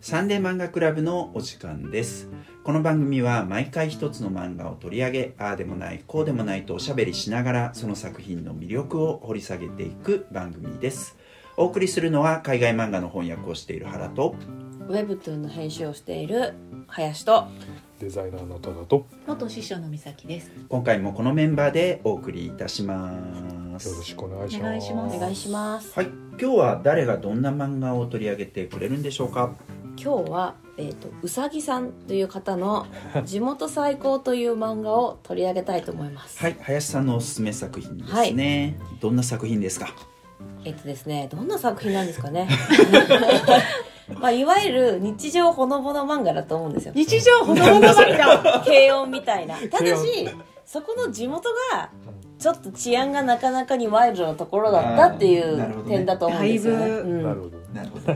サンデー漫画クラブのお時間です。この番組は毎回一つの漫画を取り上げああでもないこうでもないとおしゃべりしながらその作品の魅力を掘り下げていく番組です。お送りするのは海外漫画の翻訳をしている原とウェブトゥーンの編集をしている林とデザイナーのトダと元師匠の美咲です。今回もこのメンバーでお送りいたします。よろしくお願いします。お願いします。お願いします、はい。今日は誰がどんな漫画を取り上げてくれるんでしょうか？今日は、えー、とうさぎさんという方の 「地元最高」という漫画を取り上げたいと思います、はい林さんのおすすめ作品ですね、どんな作品ですか？えっとですねどんな作品なんですかね？まあいわゆる日常ほのぼの漫画だと思うんですよ。日常ほのぼの漫画。軽音みたいな。ただ軽しそこの地元がちょっと治安がなかなかにワイルドなところだったっていう点だと思うんですよね、だいぶうん。なるほどなるほど。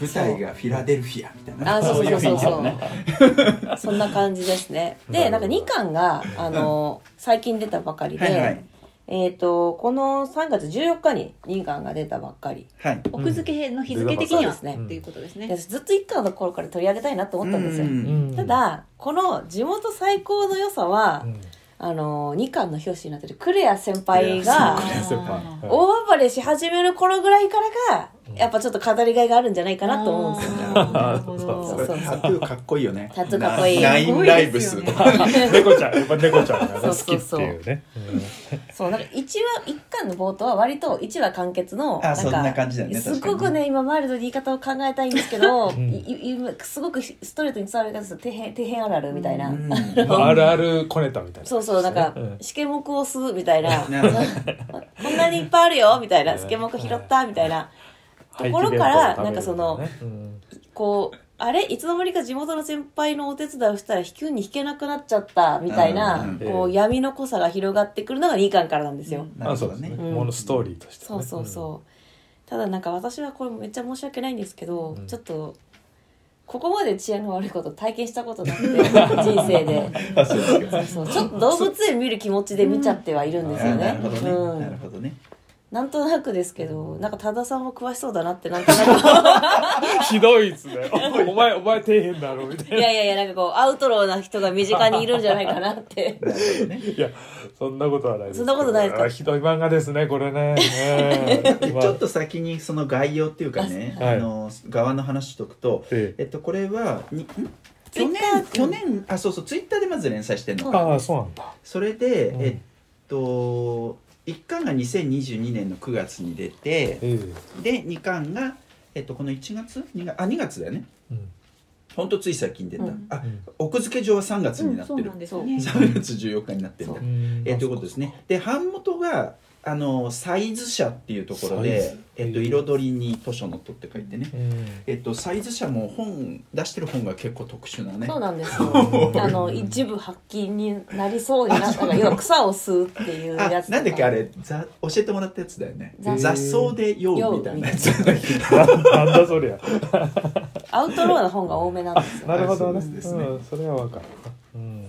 舞台がフィラデルフィアみたいな。あそうそうそうそう。そんな感じですね。でなんか2巻があの最近出たばかりで、はいはい。えっ、とこの3月14日に2巻が出たばっかり。はい。奥付けの日付的には。ですねっていうことですね。ずっと1巻の頃から取り上げたいなと思ったんですよ、うんうんただこの地元最高の良さは、うん。あの2巻の表紙になってるクレア先輩がクレア先輩。あー。大暴れし始める頃ぐらいからがやっぱちょっと語りがいがあるんじゃないかなと思うんですよ。そど。うそう。タトゥーかっこいいよね。タトゥーかっこいい。ナナインライブス猫ちゃんやっぱ猫ちゃんがねそう好きっていうね。そうなんか1話1巻の冒頭は割と1話完結のあそんな感じだよねすごくね今マイルドに言い方を考えたいんですけど、すごくストレートに伝わる方底辺底辺あるあるみたいな、ああるある小ネタみたいな。そうそうなんかう。ん。試験目を吸うみたいな。こんなにいっぱいあるよみたいな。試験目拾ったみたいなところからなんかそのうん。こうあれ？いつの間にか地元の先輩のお手伝いをしたら引くに引けなくなっちゃったみたいなうんこう闇の濃さが広がってくるのが2巻からなんですよ。あそうですね。ねうん。ものストーリーとしてね。そうそうそう、ただなんか私はこれめっちゃ申し訳ないんですけど、うん。ちょっとここまで治安が悪いこと体験したことなくて 人生で。あそうそうちょっと動物園見る気持ちで見ちゃってはいるんですよあなねるほどね。うん。なるほどねなんとなくですけどなんか多田さんも詳しそうだなってなんとなく。ひどいっすね。おお前お前底辺だろみたいいやいやいやなんかこうアウトローな人が身近にいるんじゃないかなって。いやそんなことはないですそんなことないですか？あひどい漫画ですねこれね。ねでちょっと先にその概要っていうかね、はい。あの側の話しとくと、ええ。っと、これは去年？去年？あそうそうツイッターでまず連載してんの。そうああそうなんだ。それで、うん。えっと1巻が2022年の9月に出てええ。で2巻が、えっと、この1月 ?2 月？あ2月だよね。うん。ほんとつい最近出た、うん。あ奥付け上は3月になってる。そうなん、ですよね。3月14日になってるんだ。そう。えーということですね。で版元があのサイズ社っていうところでズ、えっと、彩りに図書のとって書いてね、うん。えっと、サイズ社も本出してる本が結構特殊なね。そうなんですよ。あの一部発禁になりそうになったら要は草を吸うっていうあやつなんだっけあれざ教えてもらったやつだよね。雑雑草で酔うみたいなやつ酔な。なんだそりゃ。アウトローな本が多めなんですよ。なるほどね。そうですね。うんそれはわかる。うん。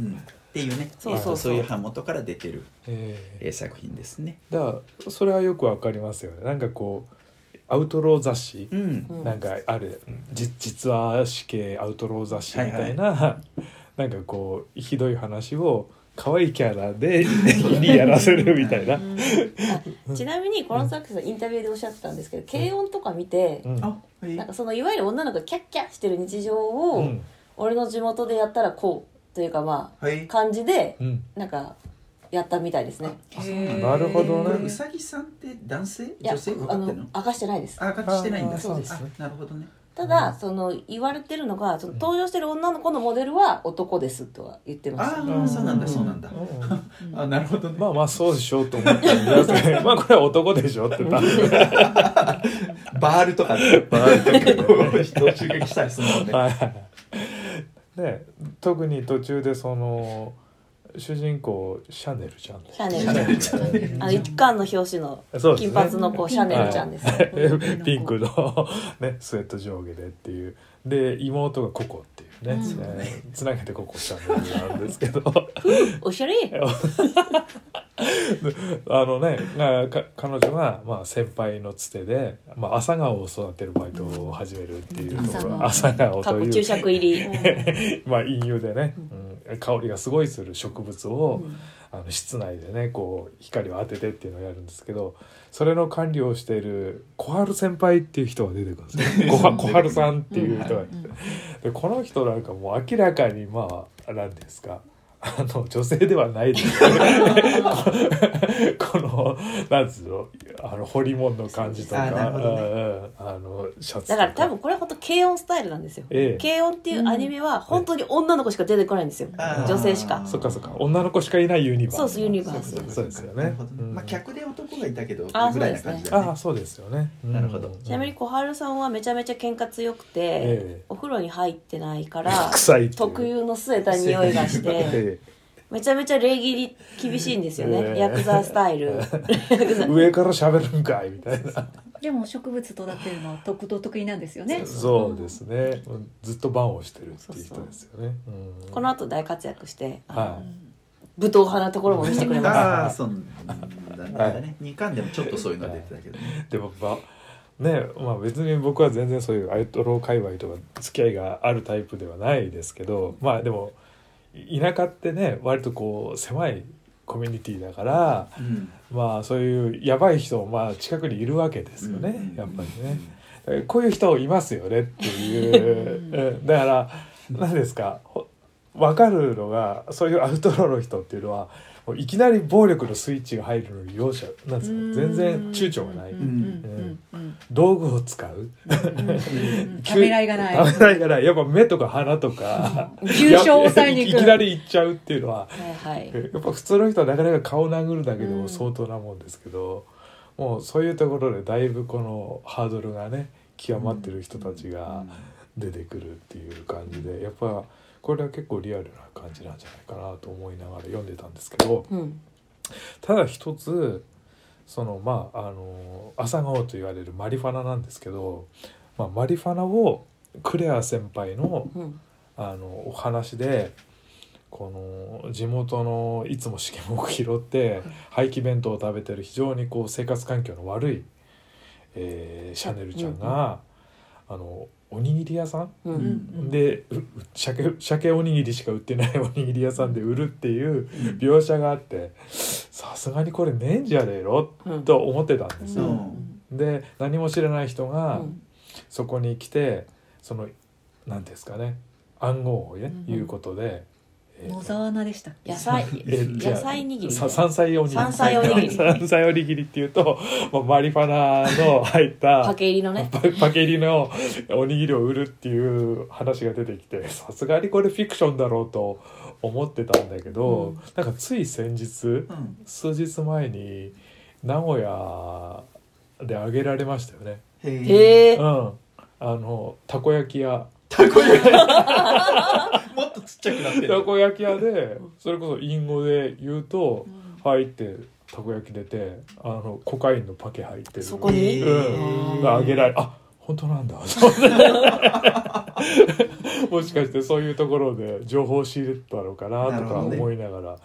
うんっていうね。そうそうそう。えっとそういう版元から出てる、ええ。えー作品ですね。だからそれはよくわかりますよね。なんかこうアウトロー雑誌うん。うんなんかある。じ実話死刑アウトロー雑誌みたいな、なんかこうひどい話を可愛いキャラでにやらせるみたいな、あ ちなみにこの作者さんインタビューでおっしゃってたんですけど軽音とか見てなんかそのいわゆる女の子がキャッキャしてる日常うをん。俺の地元でやったらこうというかまはい。あ感じでうん。なんかやったみたいですね。なるほどね。うさぎさんって男性？女性？かってんのの？明かしてないです。あ明かしてないんだ。あそうです。あなるほどね。ただその言われてるのがその登場してる女の子のモデルは男ですとは言ってましたああそうなんだそうなんだ。うん。あなるほどね。まあまあそうでしょうと思って皆さん まあこれは男でしょって バールとかでバールとかで人を襲撃したりするもんねはいね特に途中でその主人公シャネルちゃんシャネルシャネルちゃん。あの一巻の表紙の金髪の子シャネルちゃんです、は いピンクの、ね、スウェット上下でっていう。で妹がココっていうね、うん。えーつなげてココシャネルなんですけど。おしゃれ。あのね彼女が、まあ、先輩のつてで、まあ、朝顔を育てるバイトを始めるっていう。ところ、うん朝顔という。こ注釈入り、まあ陰湯でね、うん、香りがすごいする植物を、うん。あの室内でねこう光を当ててっていうのをやるんですけどそれの管理をしている小春先輩っていう人が出てくるんです よ小春さんっていう人が。でこの人なんかもう明らかにまあ何ですかあの女性ではないです。よ ねこのなんつうの？あの彫り物の感じとか。ね。あのシャツとだから多分これは本当軽音スタイルなんですよ、ええ。軽音っていうアニメは本当に女の子しか出てこないんですよ、女性しか。そっかそっか。女の子しかいないユニバース。そうそうユニバース。そうですよね。うん。まあ客で男がいたけどあぐらいな感じだよね。ああそうですよね、うん。なるほど。ちなみに小春さんはめちゃめちゃ喧嘩強くて、ええ。お風呂に入ってないから 臭い特有の据えた匂いがして えめちゃめちゃ礼儀に厳しいんですよね、ええヤクザスタイル。え 上から喋るんかいみたいな。でも植物育てるの得と得意なんですよね。そうですね。ずっと番をしてるっていう人ですよね。うん。この後大活躍しては武闘派なところも見せてくれます。ああだね2巻でもちょっとそういうの出てたけどね。でもまあねまあ別に僕は全然そういうアイドロー界隈とか付き合いがあるタイプではないですけどまあでも田舎ってね割とこう狭いコミュニティだからうん。まあそういうやばい人もまあ近くにいるわけですよね、うんやっぱりね。えこういう人いますよねっていう。うん。だから何ですかほ分かるのがそういうアウトローの人っていうのはいきなり暴力のスイッチが入るのに容赦なんですか全然躊躇がない、うん。うん。うん。道具を使う。うん。うん。ためらいがない。ためらいがない。やっぱ目とか鼻とか。急所を押さえに行く。いきなり行っちゃうっていうのは。はいはい。やっぱ普通の人はなかなか顔殴るだけでうん。も相当なもんですけど、もうそういうところでだいぶこのハードルがね極まってる人たちが出てくるっていう感じでやっぱこれは結構リアルな感じなんじゃないかなと思いながら読んでたんですけどうん。ただ一つそのまああの朝顔と言われるマリファナなんですけど、まあ、マリファナをクレア先輩のうん。あのお話でこの地元のいつも試験を拾って廃棄弁当を食べてる非常にこう生活環境の悪い、えーシャネルちゃんが、あのおにぎり屋さん？ううん。んで鮭鮭おにぎりしか売ってないおにぎり屋さんで売るっていう描写があってさすがにこれねえんじゃねえのうん。と思ってたんですよ。うん。で何も知らない人が、うん。そこに来てその何ですかね暗号をね、うん。言うことで、えー野沢菜でしたっけ？野菜。野菜握りさ山菜おにぎり。山菜おにぎり。山菜おにぎりっていうと、まあ、マリファナの入った パケ入りのね。パパケリのおにぎりを売るっていう話が出てきてさすがにこれフィクションだろうと思ってたんだけど、うん。なんかつい先日うん。数日前に名古屋であげられましたよね。へえへえうん、あのたこ焼き屋たこ焼き もっとちっちゃくなってるたこ焼き屋でそれこそ隠語で言うと「入ってたこ焼き出てあのコカインのパケ入ってる。そこに？うん。があげられあ本当なんだ。もしかしてそういうところで情報を仕入れたのかなとか思いながら。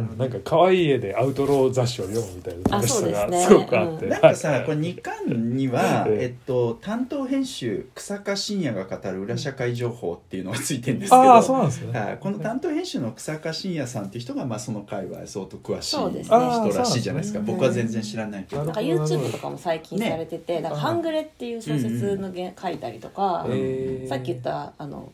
なんか可愛い絵でアウトロー雑誌を読むみたいなあそうですごくあって、うん。なんかさこれ2巻には、ええ。えっと、担当編集草加信也が語る裏社会情報っていうのがついてるんですけど。ああそうなんですね。はい。この担当編集の草加信也さんっていう人が、まあ、その界隈相当詳しい人らしいじゃないですか。ね。僕は全然知らないけど。なんか YouTube とかも最近されてて、なんかハングレっていう小説のげ書いたりとか、えーさっき言ったあの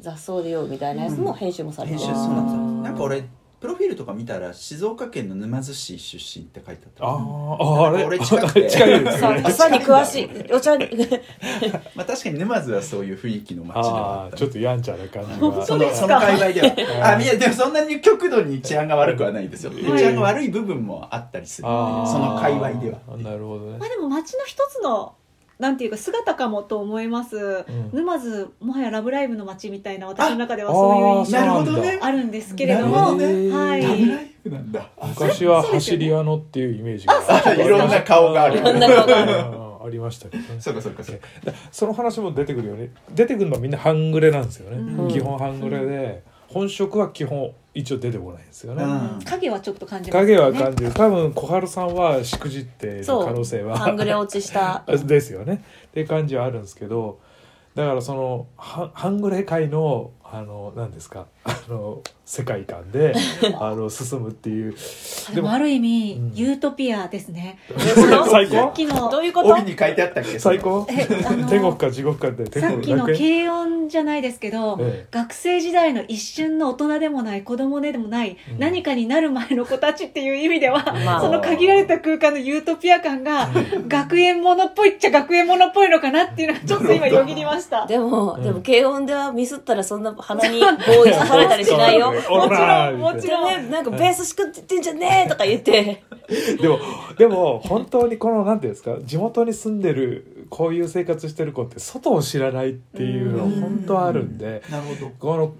雑草でようみたいなやつも編集もされてる、編集そうなんですよ。あーなんか俺プロフィールとか見たら静岡県の沼津市出身って書いてあった。あーああれ？俺近くて。近いですさね草に詳しい。お茶に まあ確かに沼津はそういう雰囲気の街ではあった。ああちょっとやんちゃな感じがそのその界隈では。あいやでもそんなに極度に治安が悪くはないですよ、はい。治安が悪い部分もあったりする。あー。その界隈では。なるほどね。まあでも町の一つのなんていうか姿かもと思います、ん。沼津もはや「ラブライブ!」の街みたいな私の中ではあそういう印あなる象ほどね。あるんですけれども。ね。はい。ラブライブなんだ。あ昔は走り屋のっていうイメージがあいろんな顔があるいろん。な顔がありましたけどね。そうかそうかそうその話も出てくるよね。出てくるのはみんな半グレなんですよね、うん。基本半グレで本職は基本一応出てこないんですよね、うん。影はちょっと感じます影は感じる。多分小春さんはしくじっている可能性はハングレ落ちした。ですよね。って感じはあるんですけどだからそのは半グレ界のあの何ですか？あの世界観で あの進むっていう。でもある意味、うん。ユートピアですね。最さっ高きのどういうこと？帯に書いてあったっけ？最高。天国か地獄かって天さっきの軽音じゃないですけど、ええ。学生時代の一瞬の大人でもない子供でもない、うん。何かになる前の子たちっていう意味では、まあ。その限られた空間のユートピア感が学園ものっぽいっちゃ学園ものっぽいのかなっていうのはちょっと今よぎりました。でも、うん。でも軽音ではミスったらそんな鼻に棒刺されたりしないよ。もちろんもちろんね。なんかベースしくって言ってんじゃねえとか言って。でもでも本当にこのなんていうんですか地元に住んでるこういう生活してる子って外を知らないっていうのは本当あるんで。なるほど。この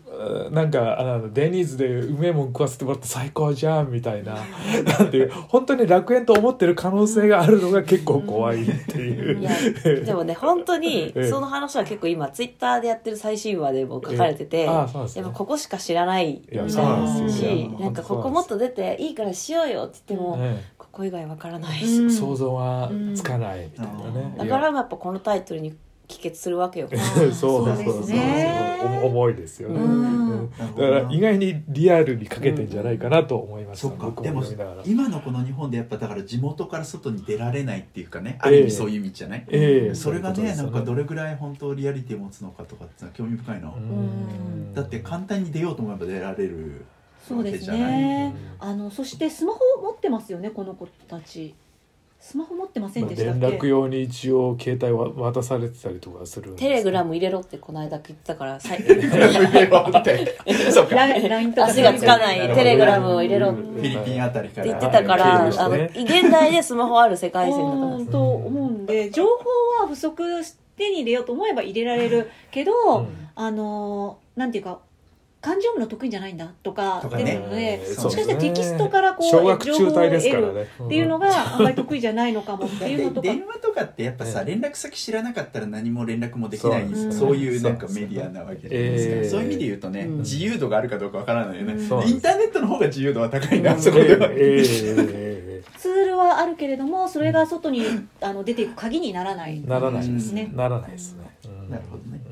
あなんかあのデニーズでうめえもん食わせてもらって最高じゃんみたいな。なんていう本当に楽園と思ってる可能性があるのが結構怖いっていう。いやでもね本当に ええ。その話は結構今ツイッターでやってる最新話でも書かれてて、ええああね。やっぱここしか知らないいやそうなんですよ。いやしなんかここもっと出ていいからしようよって言っても、ねここ以外わからない、うん。想像はつかないみたいなね、だからやっぱこのタイトルに帰結するわけよ そうそうですそう。そう重いですよね、だから意外にリアルにかけてんじゃないかなと思いました、そっか。僕でも今のこの日本でやっぱだから地元から外に出られないっていうかね。ええ。ある意味そういう意味じゃない。ええ。それがねなんかどれぐらい本当リアリティを持つのかとかって興味深いな。うん。だって簡単に出ようと思えば出られるそうですわけじゃない。ね。あのそしてスマホ持ってますよねこの子たち。スマホ持ってませんまあでしたっけ？連絡用に一応携帯は渡されてたりとかするんですテレグラムム入れろってこの間言ってたからさい そうか。ラインラインとか。足がつかないテレグラムを入れろって。フィリピンあたりから。言ってたから、経由してあのね現代でスマホある世界線だと思ううんと思うんで情報は不足手に入れようと思えば入れられるけど、うん。あのなんていうか漢字読むの得意じゃないんだとかとかね。出てるので、うんもしかしたらテキストからこう情報を得るっていうのがあんまり得意じゃないのかもっていうのとか。電話とかってやっぱさええ連絡先知らなかったら何も連絡もできないそうなん。ですよねそういうなんかメディアなわけじゃないですか、ええそういう意味で言うとね、うん。自由度があるかどうかわからないよね、インターネットの方が自由度は高いな、うん。そこでは、ツールはあるけれどもそれが外にあの出ていく鍵にならない。ならないですね。ならないですね、うん。なるほどね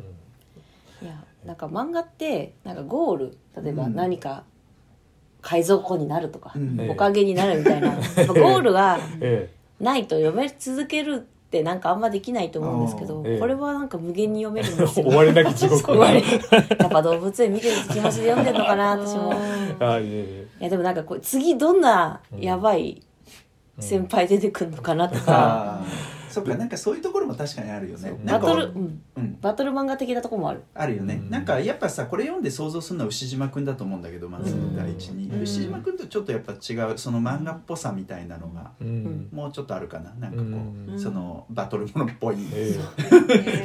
なんか漫画ってなんかゴール例えばうん。何か海賊王になるとか、うん。ええ。おかげになるみたいな、ゴールがえないと読め続けるってなんかあんまできないと思うんですけど、ええ。これはなんか無限に読めるんえですよ。終わりなき地獄。終わり。やっぱ動物園見てる気持ちで読んでるのかな私も。あいえいいやでもなんかこう次どんなやばい先輩出てくるのかなとか、ああそっかなんかそういうところも確かにあるよね。なんかバトル、うん、うん。バトル漫画的なとこもある。あるよね、うん。なんかやっぱさこれ読んで想像するのは牛島くんだと思うんだけどまずうん第一に、うん。牛島くんとちょっとやっぱ違うその漫画っぽさみたいなのがえうん。もうちょっとあるかな。なんかこう、うん。そのバトルものっぽい、え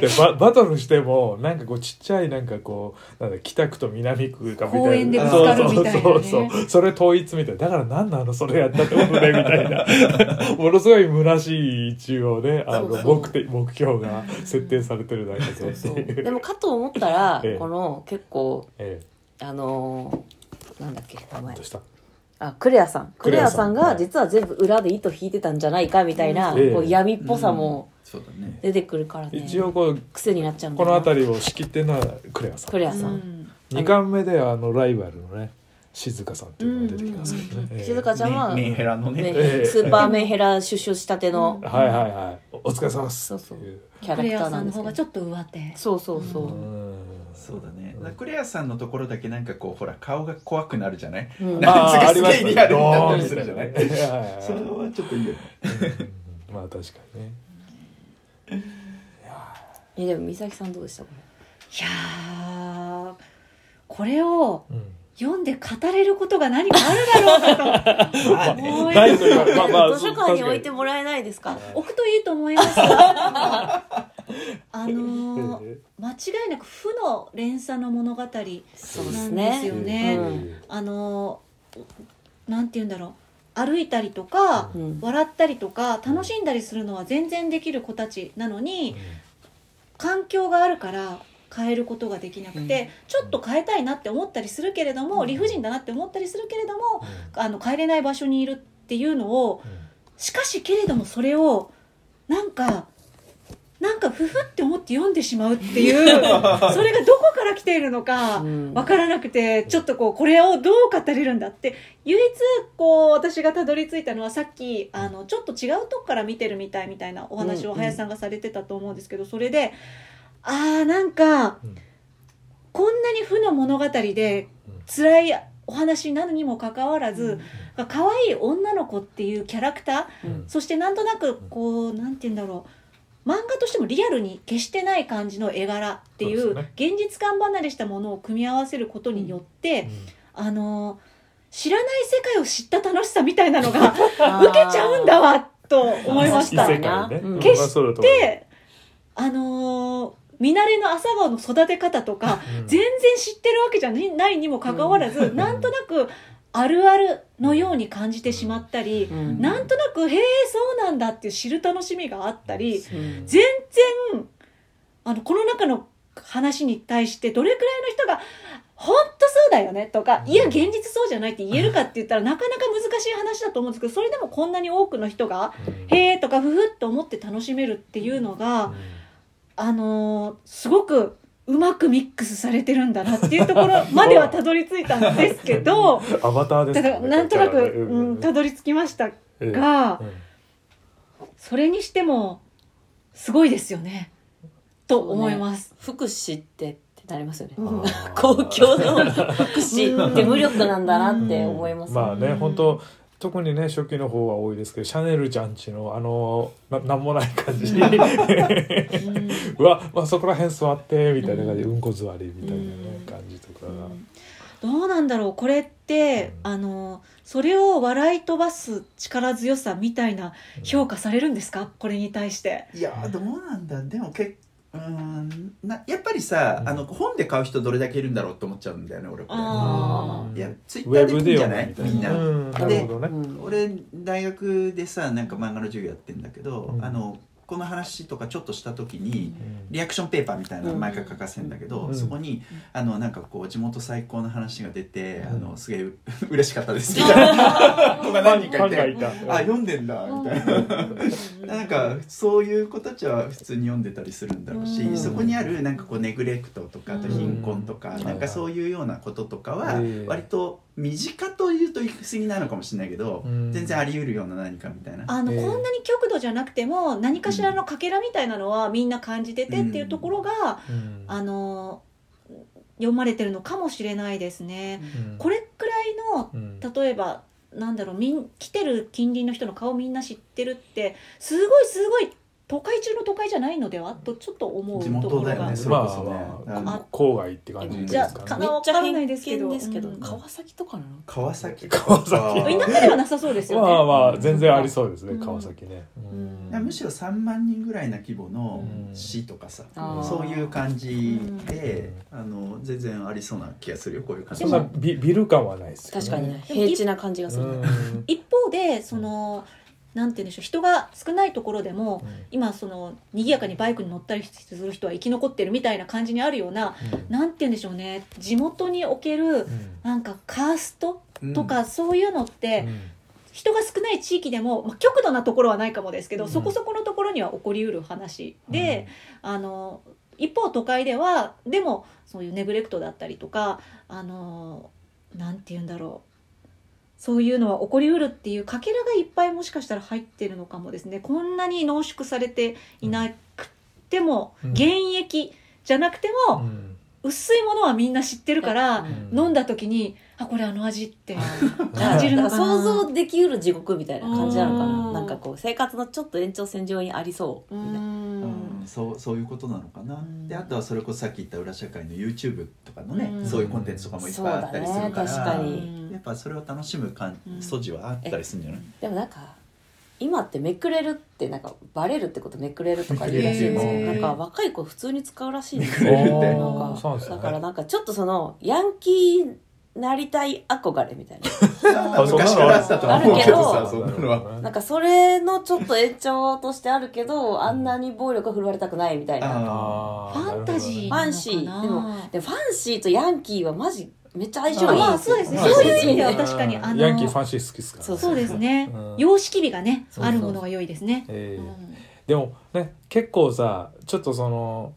え。でババトルしてもなんかこうちっちゃいなんかこうなんだ北区と南区かみたいな。公園でぶつかるみたいなね。そうそうそうそれ統一みたいな。だから何なのそれやったってことねみたいな。ものすごい虚しい一応ねあのそうそう。目的目標が設定されてるだけで。そういう。でもかと思ったら、ええ。この結構えあのーなんだっけ名前。えどうした？あクレアさん。ククレアさんが実は全部裏で糸引いてたんじゃないかみたいな、ええ。こう闇っぽさもそうだね。出てくるからね、一応こう癖になっちゃうこの辺りを仕切ってるのはクレアさん。クレアさん、うん。2巻目ではあのライバルのね静香さんっていうのが出てきますけどね、ええ。静香ちゃんは、メンヘラのね。スーパーメンヘラ出所したての。はいはいはい。お疲れ様です。そうそう。キャラククレアターなんですけどさんの方がちょっと上手。そうそうそう、うん。そうだね。クレアさんのところだけなんかこうほら顔が怖くなるじゃない？うん。なんかすすげえリアルになったりするじゃない？それはちょっといいよね。うん。まあ確かにね。えでも美咲さんどうでした？こいやーこれをうん読んで語れることが何かあるだろうかと。思いまあまあ図書館に置いてもらえないですか。置くといいと思います。あの間違いなく負の連鎖の物語そうでなんすねですよね。うん。あのなんて言うんだろう。歩いたりとか、うん。笑ったりとか楽しんだりするのは全然できる子たちなのに環境があるから変えることができなくて、うん。ちょっと変えたいなって思ったりするけれども、理不尽だなって思ったりするけれどもあの帰れない場所にいるっていうのをしかしけれどもそれをなんかなんかふふって思って読んでしまうっていう それがどこから来ているのかうん。わからなくてちょっとこうこれをどう語れるんだって唯一こう私がたどり着いたのはさっきあのちょっと違うとこから見てるみたいみたいなお話をうん。林さんがされてたと思うんですけどそれであーなんかうんこんなに負の物語で辛いお話なのにもかかわらず、可愛い女の子っていうキャラクターうん。そしてなんとなくこうなんて言うんだろう漫画としてもリアルに決してない感じの絵柄っていう現実感離れしたものを組み合わせることによって、あの知らない世界を知った楽しさみたいなのが 受けちゃうんだわと思いまし異た。決してまあその見慣れの朝顔の育て方とか、うん。全然知ってるわけじゃないにもかかわらず、なんとなくあるあるのように感じてしまったり、うん。なんとなくへえそうなんだっていう知る楽しみがあったりうん。全然あのこの中の話に対してどれくらいの人が「本当そうだよね」とか「いや現実そうじゃない」って言えるかって言ったらなかなか難しい話だと思うんですけどそれでもこんなに多くの人が「へえ」とか「ふふ」って思って楽しめるっていうのがあのーすごくうまくミックスされてるんだなっていうところまではたどり着いたんですけど アバターですだからなんとなく、うん、たどり着きましたええが。うんそれにしてもすごいですよね。と思います。福祉ってってなりますよね。公共の福祉って無力なんだなって思います、まあね。うん。本当特にね初期の方は多いですけどシャネルちゃんちのあのななんもない感じ。う わ、まあ、そこら辺座ってみたいな感じ。でうんこ座りみたいなねうん感じとかが、どうなんだろうこれって、うん。あのそれを笑い飛ばす力強さみたいな評価されるんですか？これに対して。いやどうなんだ。でもけうーん。なやっぱりさ、うん。あの本で買う人どれだけいるんだろうって思っちゃうんだよね俺これ。いやツイッウターで見んじゃない？むみんな、うん。なるほどね、うん俺大学でさなんか漫画の授業やってんだけど、うん。あのこの話とかちょっとした時に、うん。リアクションペーパーみたいなの毎回書かせんだけど、うん。そこにうんあのなんかこう地元最高の話が出て、うん。あのすげえう 嬉しかったです。みたいな子が何人かいて。あ読んでんだ。みたいな。なんかそういう子たちは普通に読んでたりするんだろうし、うん。そこにあるなんかこうネグレクトとかあと貧困とか、うん。なんかそういうようなこととかはええ割と身近というと言い過ぎなのかもしれないけど、うん。全然あり得るような何かみたいな。あの、ええ。こんなに極度じゃなくても何かしらのかけらみたいなのはみんな感じててっていうところが、うん。あの読まれてるのかもしれないですね。うん。これくらいのうん。例えばなんだろうみん来てる近隣の人の顔みんな知ってるってすごいすごい都会中の都会じゃないのでは？とちょっと思う地ところが、元だよねね。まあ郊外って感じですじゃあかね。かなめっちゃわかんないですけど偏見ですけど、うん川崎とかなの川崎川崎。田舎ではなさそうですよね。まあまあ全然ありそうですね、うん。川崎ね、うん。むしろ3万人ぐらいな規模のうん。市とかさ、そういう感じで、あの全然ありそうな気がするよこういう感じ。ビビル感はないですよね。確かにね平地な感じがする、うん。一方でそのなんて言うんでしょう人が少ないところでもうん。今その賑やかにバイクに乗ったりする人は生き残ってるみたいな感じにあるようななんて言うんでしょうね。地元におけるうん。なんかカーストうん。とかそういうのってうん。人が少ない地域でも、まあ、極度なところはないかもですけど、うん。そこそこのところには起こりうる話で、あの一方都会ではでもそういうネグレクトだったりとかあのなんて言うんだろうそういうのは起こりうるっていうかけらがいっぱいもしかしたら入ってるのかもですね。こんなに濃縮されていなくても、うん。現役じゃなくてうも、ん。薄いものはみんな知ってるから、うん。飲んだ時にあこれあの味って感 感じるのかな。想像できうる地獄みたいな感じなのかうんななんかこう生活のちょっと延長線上にありそううみたいな、んそうそういうことなのかな、ん。であとはそれこそさっき言った裏社会の YouTube とかのね、うん。そういうコンテンツとかもいっぱいあったりするから、そうだね確かに。やっぱそれを楽しむ感うん。素地はあったりするんじゃない、でもなんか今ってめくれるってなんかバレるってことめくれるとか言うらしいんですよへーなんか若い子普通に使うらしいんですよ。だからなんかちょっとそのヤンキーなりたい憧れみたいな。あそう昔からあったと思うけどさそんなのは。なんかそれのちょっと延長としてあるけどあんなに暴力が振るわれたくないみたいな。ファンタジーファンシー。なでもでもファンシーとヤンキーはマジめっちゃ相性いい。まあそうですね。まあそういう意味では確かにあのヤンキーファンシー好きですから。そうそうですね。うん。様式美がねあるものが良いですね。でもね結構さちょっとその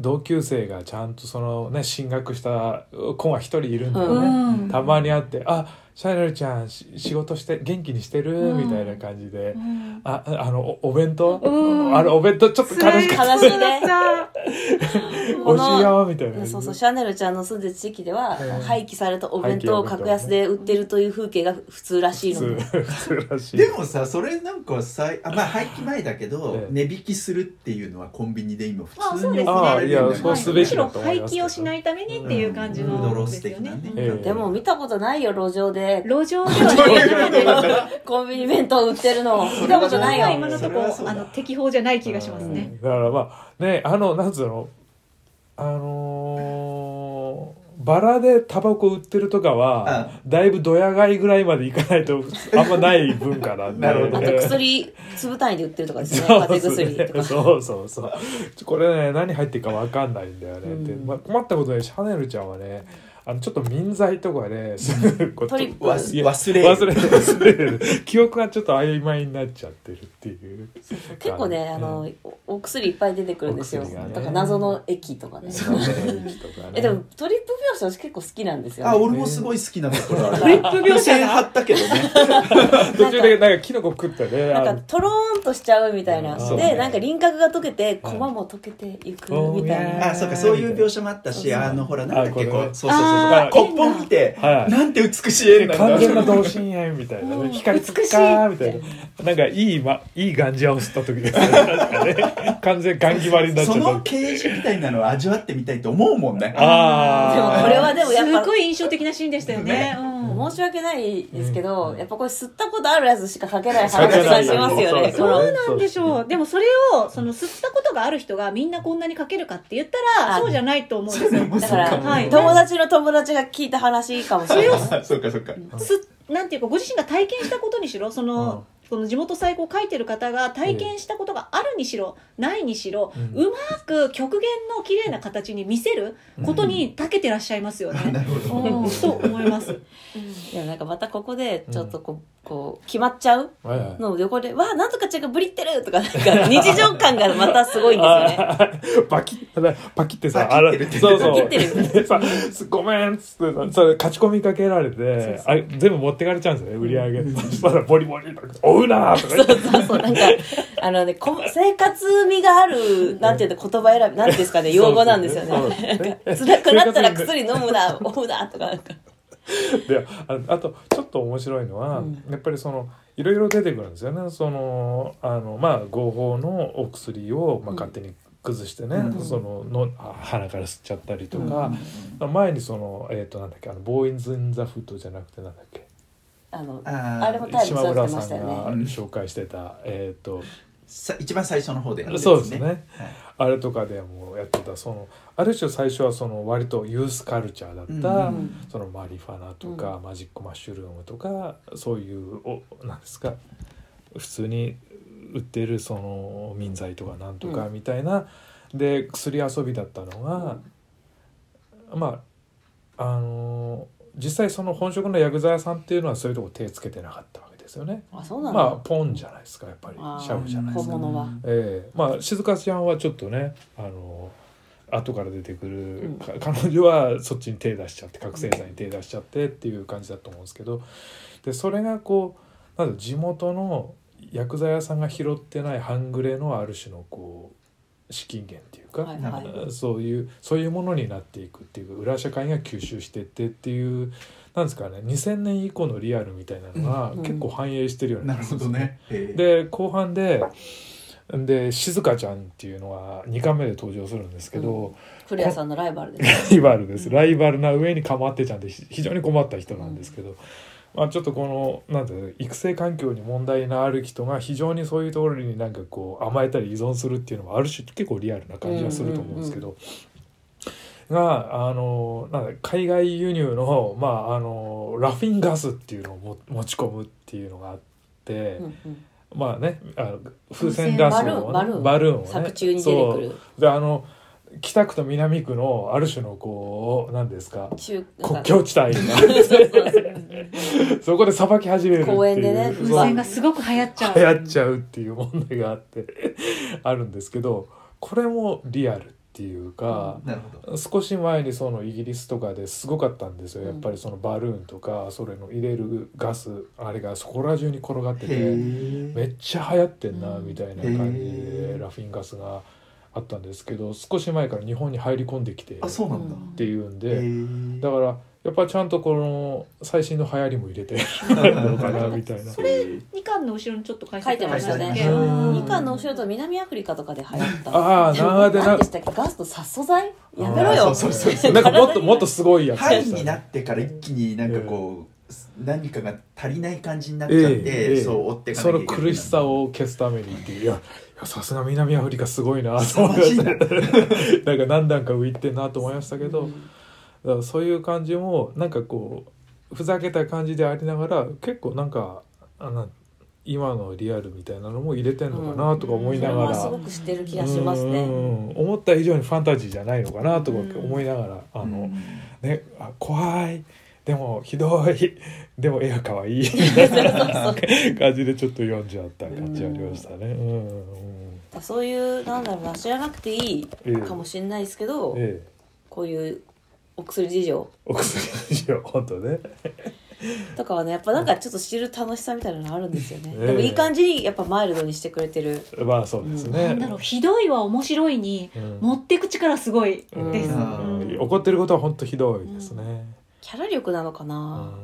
同級生がちゃんとそのね進学した子が一人いるんだよね、うん。たまに会って「あシャネルちゃんし仕事して元気にしてる?」うん。みたいな感じで。うん「ああのおお弁当、うん。あれお弁当ちょっと悲しかった悲しいね。美味しいよ」みたいな。そうそうシャネルちゃんの住んでる地域では、うん廃棄されたお弁当を格安で売ってるという風景が普通らしいの普で通普通らしい。でもさそれなんかさあまあ廃棄前だけど、ええ。値引きするっていうのはコンビニで今普まあそうですね。通に行われてるんだよねああいやそうすべきむしろ廃棄をしないためにっていう感じのでも見たことないよ路上で路上ではねコンビニ弁当売ってるの見たことないよ。今のところあの適法じゃない気がしますね。うん。だからまあねあのなんつうのあのーバラでタバコ売ってるとかはだいぶドヤ買いぐらいまでいかないとあんまない文化なんで。なるほどあと薬粒単位で売ってるとかですね。そう風邪薬とか。そうそうそう。これね何入ってるか分かんないんだよね、うん。でまあ、困ったことでシャネルちゃんはねあのちょっと民剤とかねすぐこうトリップ忘忘れる。忘れる忘れる。記憶がちょっと曖昧になっちゃってるっていう。結構ねあのおお薬いっぱい出てくるんですよ。ね。だから謎の液とかね。えでもトリップ描写私結構好きなんですよ、あね、俺もすごい好きなところある。フリップ描写。貼ったけどね。途中でなんかキノコ食ってね。なんかトローンとしちゃうみたいな、でなんか輪郭が溶けてコマも溶けていくみたいうん。なあそうかそういう描写もあったしそうそうあのほらなんだっけあこれねこうそうそうそうあーコップを見てはいなんて美しい絵なんだ。完全な同心円みたいなうん。ね光つく美しいかみたいな。なんかいい、ま、いいガンジアを吸った時ですね確かね。完全ガン決まりになっちゃそった。のケージみたいなのを味わってみたいと思うもんね。あでもこれはでもやっぱすごい印象的なシーンでしたよね。ね。うん申し訳ないですけど、やっぱこれ吸ったことあるやつしか書けない話がしますよねそう。なんでしょう。でもそれをその吸ったことがある人がみんなこんなに書けるかって言ったらあそうじゃないと思うんですよ。だから、はい。友達の友達が聞いた話かもしれない。あそうかそうか。すなんていうかご自身が体験したことにしろその、うんその地元最高を書いてる方が体験したことがあるにしろ、ないにしろ、ううんまく極限の綺麗な形に見せることに長けてらっしゃいますよね。うん。と思います。でもなんかまたここでちょっとこう,、こう決まっちゃうの横で「わあなんとかちゃんがブリってる!」とかなんか 日常感がまたすごいんですよね。パキッパキってさパキってるってそうそう。ごめんっつってさそれ勝ち込みかけられて全部持ってかれちゃうんですよね売り上げ。そしたらボリボリとか「追うな!」とか言って。そうそうなんかあのねこ生活味があるなんていうの言葉選びなんていうんですかね用語なんですよね。そうですね。なんか辛くなったら薬飲むな追うなとかなんか。でああとちょっと面白いのは、うん。やっぱりそのいろいろ出てくるんですよね。そのあのまあ合法のお薬を、まあ、勝手に崩してね、うん。そののあ鼻から吸っちゃったりとうん。か、前にそのえっ、となんだっけあのボーインズ・イン・ザ・フットじゃなくてなんだっけあのあれもタイム島座って村さんましたよがね紹介してた、えっ、とさ一番最初の方でやるやつそうですね。はい。あれとかでもやってたそのある種最初はその割とユースカルチャーだった、うんそのマリファナとか、マジックマッシュルームとかそういうおなんですか普通に売ってるその民剤とかなんとかみたいな、で薬遊びだったのが、まああの実際その本職の薬剤屋さんっていうのはそういうとこ手つけてなかったわけですよね。あそうなんまあだ、ポンじゃないですかやっぱりシャブじゃないですか。ええまあ静香ちゃんはちょっとねあの後から出てくる、うんか彼女はそっちに手出しちゃって覚醒剤に手出しちゃってっていう感じだと思うんですけどでそれがこうなん地元の薬剤屋さんが拾ってない半グレのある種のこう資金源っていうか、はいはい。そういうそういうものになっていくっていう裏社会が吸収してってっていうなんですかね2000年以降のリアルみたいなのがうん。結構反映してるようななる気がするんですほどね。ええ。で後半でで静香ちゃんっていうのは2巻目で登場するんですけど、クレアさんのライバルです。ライバルです。ライバルな上にかまってちゃんってひ非常に困った人なんですけど、まあ、ちょっとこのなんて育成環境に問題のある人が非常にそういうところになんかこう甘えたり依存するっていうのもある種結構リアルな感じがすると思うんですけど。があのなんだ海外輸入の,、まあ、あのラフィンガスっていうのをも持ち込むっていうのがあって、うんうん。まあねあの風船ガスを、ね、バルーンバルーンをね作中に出てくる。そう。であの北区と南区のある種のこう何ですか中国境地帯がそこでさばき始めるっていう。公園でね風船がすごく流行っちゃう。流行っちゃうっていう問題があってあるんですけどこれもリアルっていうか、なるほど。少し前にそのイギリスとかですごかったんですよ。やっぱりそのバルーンとかそれの入れるガスあれがそこら中に転がっててめへっちゃ流行ってんなうんみたいな感じへでー。ラフィンガスがあったんですけど少し前から日本に入り込んできてっあそうなんだ。ていうんへでーだからやっぱちゃんとこの最新の流行りも入れて るのかなみたいな。それ2巻の後ろにちょっと書い書いてましたねありましたっけうん。二巻の後ろと南アフリカとかで流行った。ああでも長でな何でしたっけ？ガスと殺素剤？やめろよ。そうそうそうなんかもっともっとすごいやつハイでしたね。になってから一気になんかこう、何かが足りない感じになっちゃって、ええそう追ってそのなきゃいけない。苦しさを消すためにっていう。いやさすが南アフリカすごいなと凄思いましたなんか何段か浮いてんなと思いましたけど、うん。だからそういう感じもなんかこうふざけた感じでありながら結構なんかあの今のリアルみたいなのも入れてんのかなとか思いながら、はすごく知ってる気がしますうねん。思った以上にファンタジーじゃないのかなとか思いながら、あの、うん。ねあ怖いでもひどい。でも絵が可愛い。みたいな感じでちょっと読んじゃった感じありましたね。うん。うんそういうなんだろうな知らなくていいええかもしれないですけど、ええ。こういうお薬事情。お薬にしよう本当ね。とかはねやっぱなんかちょっと知る楽しさみたいなのあるんですよね、ええ。でもいい感じにやっぱマイルドにしてくれてる。まあそうですね。なんだろうひどいは面白いにうん。持っていく力すごいうんです、うん。うん。怒ってることは本当ひどいですね。キャラ力なのかうな、ん。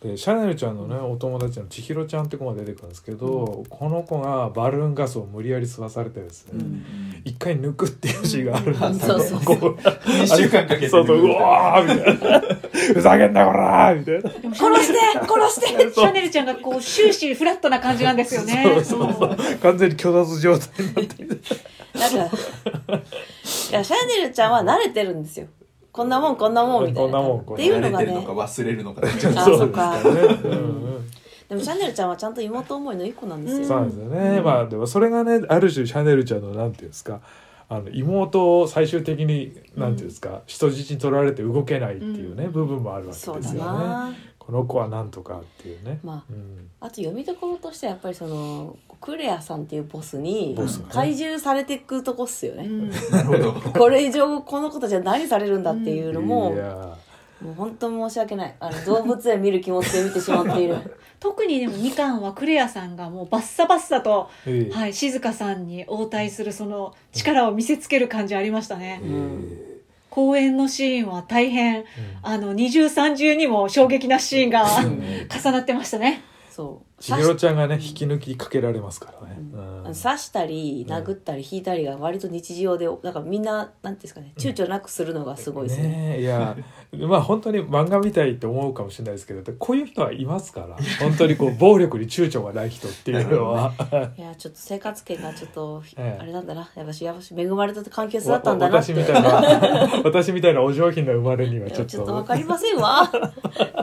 でシャネルちゃんのねお友達の千尋ちゃんって子が出てくるんですけど、この子がバルーンガスを無理やり吸わされてですね、うん。一回抜くっていうシーンがあるんですよ、そうそうこう2週間かけてそうそううわーみたいな。ふざけんなこらーみたいな。でもシャネル殺して殺して。シャネルちゃんがこう終始フラットな感じなんですよね。そうそうそう。完全に虚脱状態になっていて なんかいやシャネルちゃんは慣れてるんですよこんなもんこんなもんみたいな。こんなもんっていうのが慣れてるのねか忘れるのかあそっか でもシャネルちゃんはちゃんと妹思いの一個なんですよ、そうなんですよね、まあでもそれがねある種シャネルちゃんのなんていうんですか。あの妹を最終的になんていうんですか、人質に取られて動けないっていうね、うん。部分もあるわけですよね。な。この子はなんとかっていうね、まあうん、あと読みどころとしてはやっぱりそのクレアさんっていうボスに怪獣されていくとこっすよね、うん。なるほど。これ以上この子たちは何されるんだっていうのも、いやもう本当申し訳ない。あの動物園見る気持ちで見てしまっている。特にでも2巻はクレアさんがもうバッサバッサと、はい、静香さんに応対するその力を見せつける感じありましたね、え公演のシーンは大変えあの二重三重にも衝撃なシーンがうん 重なってましたね。そう千尋ちゃんがね引き抜きかけられますからね、うん。刺したり殴ったり引いたりが割と日常でだからみんななんていうんですかね躊躇なくするのがすごいですね。ねえいや まあ本当に漫画みたいって思うかもしれないですけどこういう人はいますから 本当にこう暴力に躊躇がない人っていうのは。いやちょっと生活圏がちょっと、ええ。あれなんだな。やっぱしやっぱし恵まれた環境だったんだなって。私みたいな 私みたいなお上品な生まれにはちょっと。ちょっとわかりませんわ。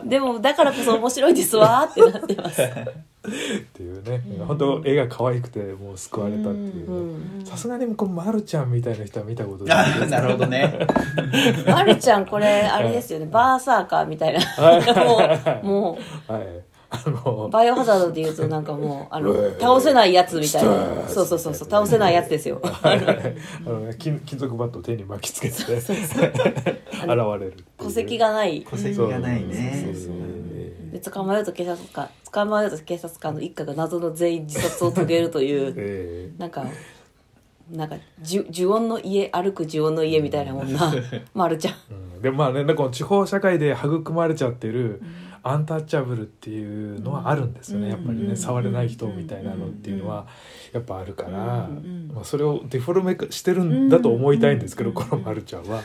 でもだからこそ面白いですわってなってますっていうね、本当絵が可愛くてもう救われたっていうさすがにこうまるちゃんみたいな人は見たことない あなるほどね。まるちゃんこれあれですよね。バーサーカーみたいな。もうもはい。あのうバイオハザードでいうとなんかもうあの倒せないやつみたいな。ーそうそうそうそう。倒せないやつですよ。あのね金金属バットを手に巻きつけて 現れる戸籍がない。戸籍がないね。そうそうそうで捕まえようと警察官捕まえようと警察官の一家が謎の全員自殺を遂げるという えなんかなんかじ呪音の家歩く呪音の家みたいなもんなまるちゃん。えうん。でまあねなんかこの地方社会で育まれちゃってる、アンタッチャブルっていうのはあるんですよね、うん。やっぱりね、うん。触れない人みたいなのっていうのはやっぱあるから、うんまあ、それをデフォルメしてるんだと思いたいんですけど、うんこのまるちゃんは、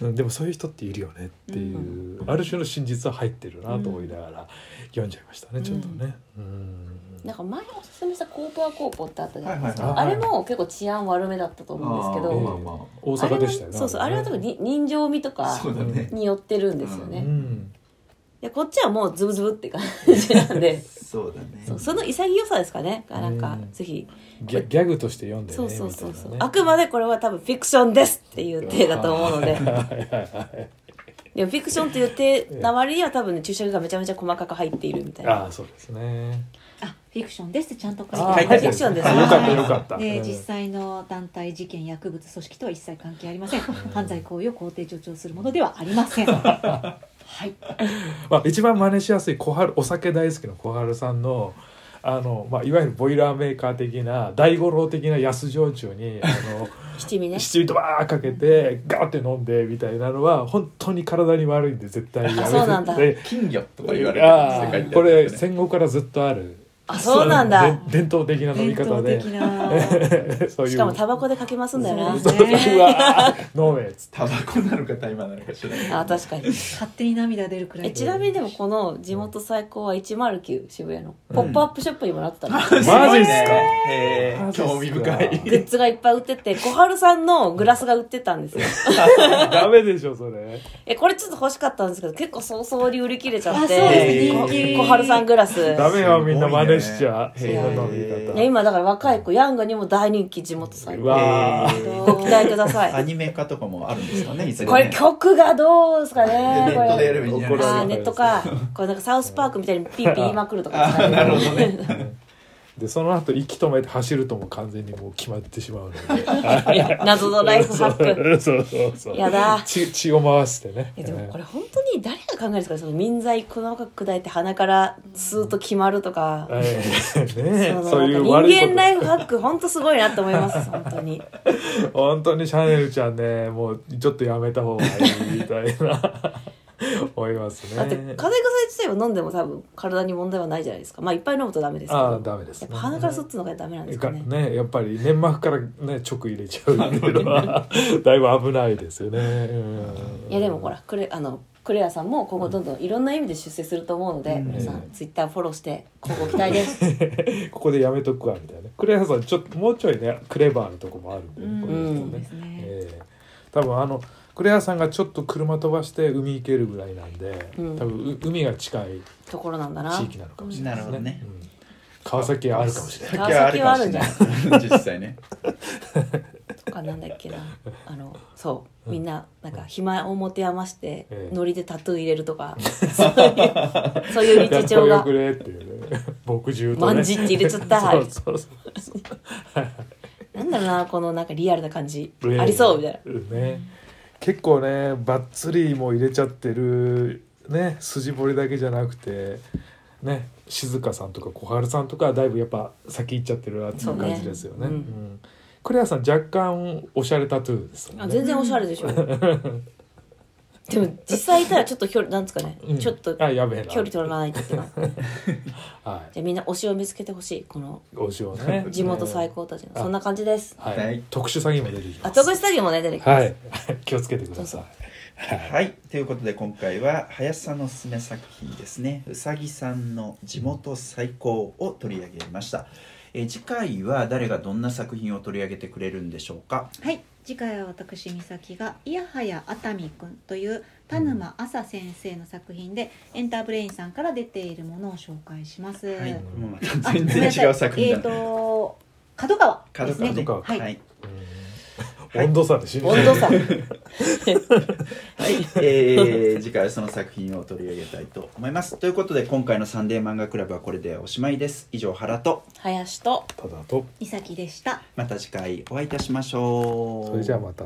うん、でもそういう人っているよねっていう、ある種の真実は入ってるなと思いながら読んじゃいましたねちょっとね。うん。なんか前おすすめしたコーポアコーポってあったじゃないですか、はいはいはいあれも結構治安悪めだったと思うんですけど、ええまあまあ大阪でしたよね。そうそうあれは多分に人情味とかそうだね。によってるんですようね、いんやこっちはもうズブズブって感じなんで。そうだね。そうその潔さですかね。なんかうん。ぜひ。ギャギャグとして読んでねそうそうそうそう、みたいなね。あくまでこれは多分フィクションですっていう体だと思うので。はいはいはいでもフィクションっていう体な割には多分ね注釈がめちゃめちゃ細かく入っているみたいな。ああそうですね。あフィクションですってちゃんと書いてああはいフィクションです。あよかったよかった。うん。で実際の団体事件薬物組織とは一切関係ありません。犯罪行為を肯定助長するものではありません はい。まあ、一番真似しやすい小春お酒大好きの小春さんのあの、まあ、いわゆるボイラーメーカー的な大五郎的な安焼酎にあの 七味ね。七味とバーかけてガーって飲んでみたいなのは本当に体に悪いんで絶対やめて。あそうなんだ。で金魚とか言われてあ世界あこれ戦後からずっとあるあそうなんだ。で伝統的な飲み伝統方で的な。そういう。しかもタバコでかけますんだよなそうそういう。うわー。飲めっつタバコなのか大麻なのか知らないあ確かに。勝手に涙出るくらえいちなみにでもこの地元最高は109渋谷のポップアップショップにもなってたの、マジっすか？へーマジっすか？興味深い。グッズがいっぱい売ってて小春さんのグラスが売ってたんですよ。ダメでしょそれ。えこれちょっと欲しかったんですけど結構早々に売り切れちゃっあそうですて人気こ小春さんグラス。ダメよみんな真似しちゃすごいねそんな飲みへいや今だから若い子ヤングにも大人気地元最う高わー。へーご期待ください。アニメ化とかもあるんですかねいねこれ。曲がどうですかねネットでやればこれいいんじゃないですか。ネットか。これなんかサウスパークみたいにピーピー言いまくるとか なるほどねでその後息止めて走るとも完全にもう決まってしまうので。謎のライフハック。そうそうそうやだ。血血を回してね。いやでもこれ本当に誰が考えるんですかその民剤細かく砕いて鼻からスーッと決まるとか、ええ。ねそのそういう人悪いこ間ライフハック本当すごいなと思います本当に。と 本当にシャネルちゃんねもうちょっとやめた方がいいみたいな 思いますね。だって風邪薬自体は飲んでも多分体に問題はないじゃないですか。まあいっぱい飲むとダメですけど。ああダメです。ねやっぱ鼻から吸ってのがダメなんですかね。ねやっぱり粘膜からね直入れちゃうっていうのは だいぶ危ないですよね、うん。いやでもほらクレあのクレアさんも今後どんどんいろんな意味で出世すると思うので、うん。皆さんツイッターフォローして今後期待です。ここでやめとくわみたいな。クレアさんちょっともうちょいねクレバーなとこもあるんで、うんこの人ね。そうですね。ええ。多分あのクレアさんがちょっと車飛ばして海行けるぐらいなんで、うん。多分う海が近いところなんだな。地域なのかもしれないですね。ね。うん。川崎はあるかもしれない。川崎はあるんじゃない実際ね。とかなんだっけな。あのそう。みんななんか暇を持て余してええ。ノリでタトゥー入れるとか。そういうそういう日常が。くれっていうね。牧獣とね。まんじって入れちゃった。そうそうそうなんだろうなこのなんかリアルな感じ。ええありそうみたいな。ね結構ねバッツリも入れちゃってるね筋彫りだけじゃなくてね静香さんとか小春さんとかはだいぶやっぱ先行っちゃってるなっていう感じですよね。うんうんクレアさん若干おしゃれタトゥーですね。あ全然おしゃれでしょ でも実際いたらちょっと距離なんですかね、うん。ちょっとあやべえな。距離取らないとってな はじゃあみんな推しを見つけてほしいこのい。おしをね。地元最高たちの。そんな感じです。はい。はい。特殊詐欺も出てきます。あ特殊スタジオもね出てきます、はい。気をつけてください。はい。ということで今回は林さんのおすすめ作品ですね。うさぎさんの地元最高を取り上げました。えー次回は誰がどんな作品を取り上げてくれるんでしょうか？はい次回は私美咲が「いやはや熱海くん」という田沼朝先生の作品でエンターブレインさんから出ているものを紹介します、はい、全然違う作品えっ、だ、と角川ですね。角川。ね角川はい、はい。うん温度差で死んじゃう温度差。はい、えー、次回はその作品を取り上げたいと思います。ということで今回のサンデー漫画クラブはこれでおしまいです。以上原と。林と。ただと。美咲でしたまた次回お会いいたしましょう。それじゃあまた。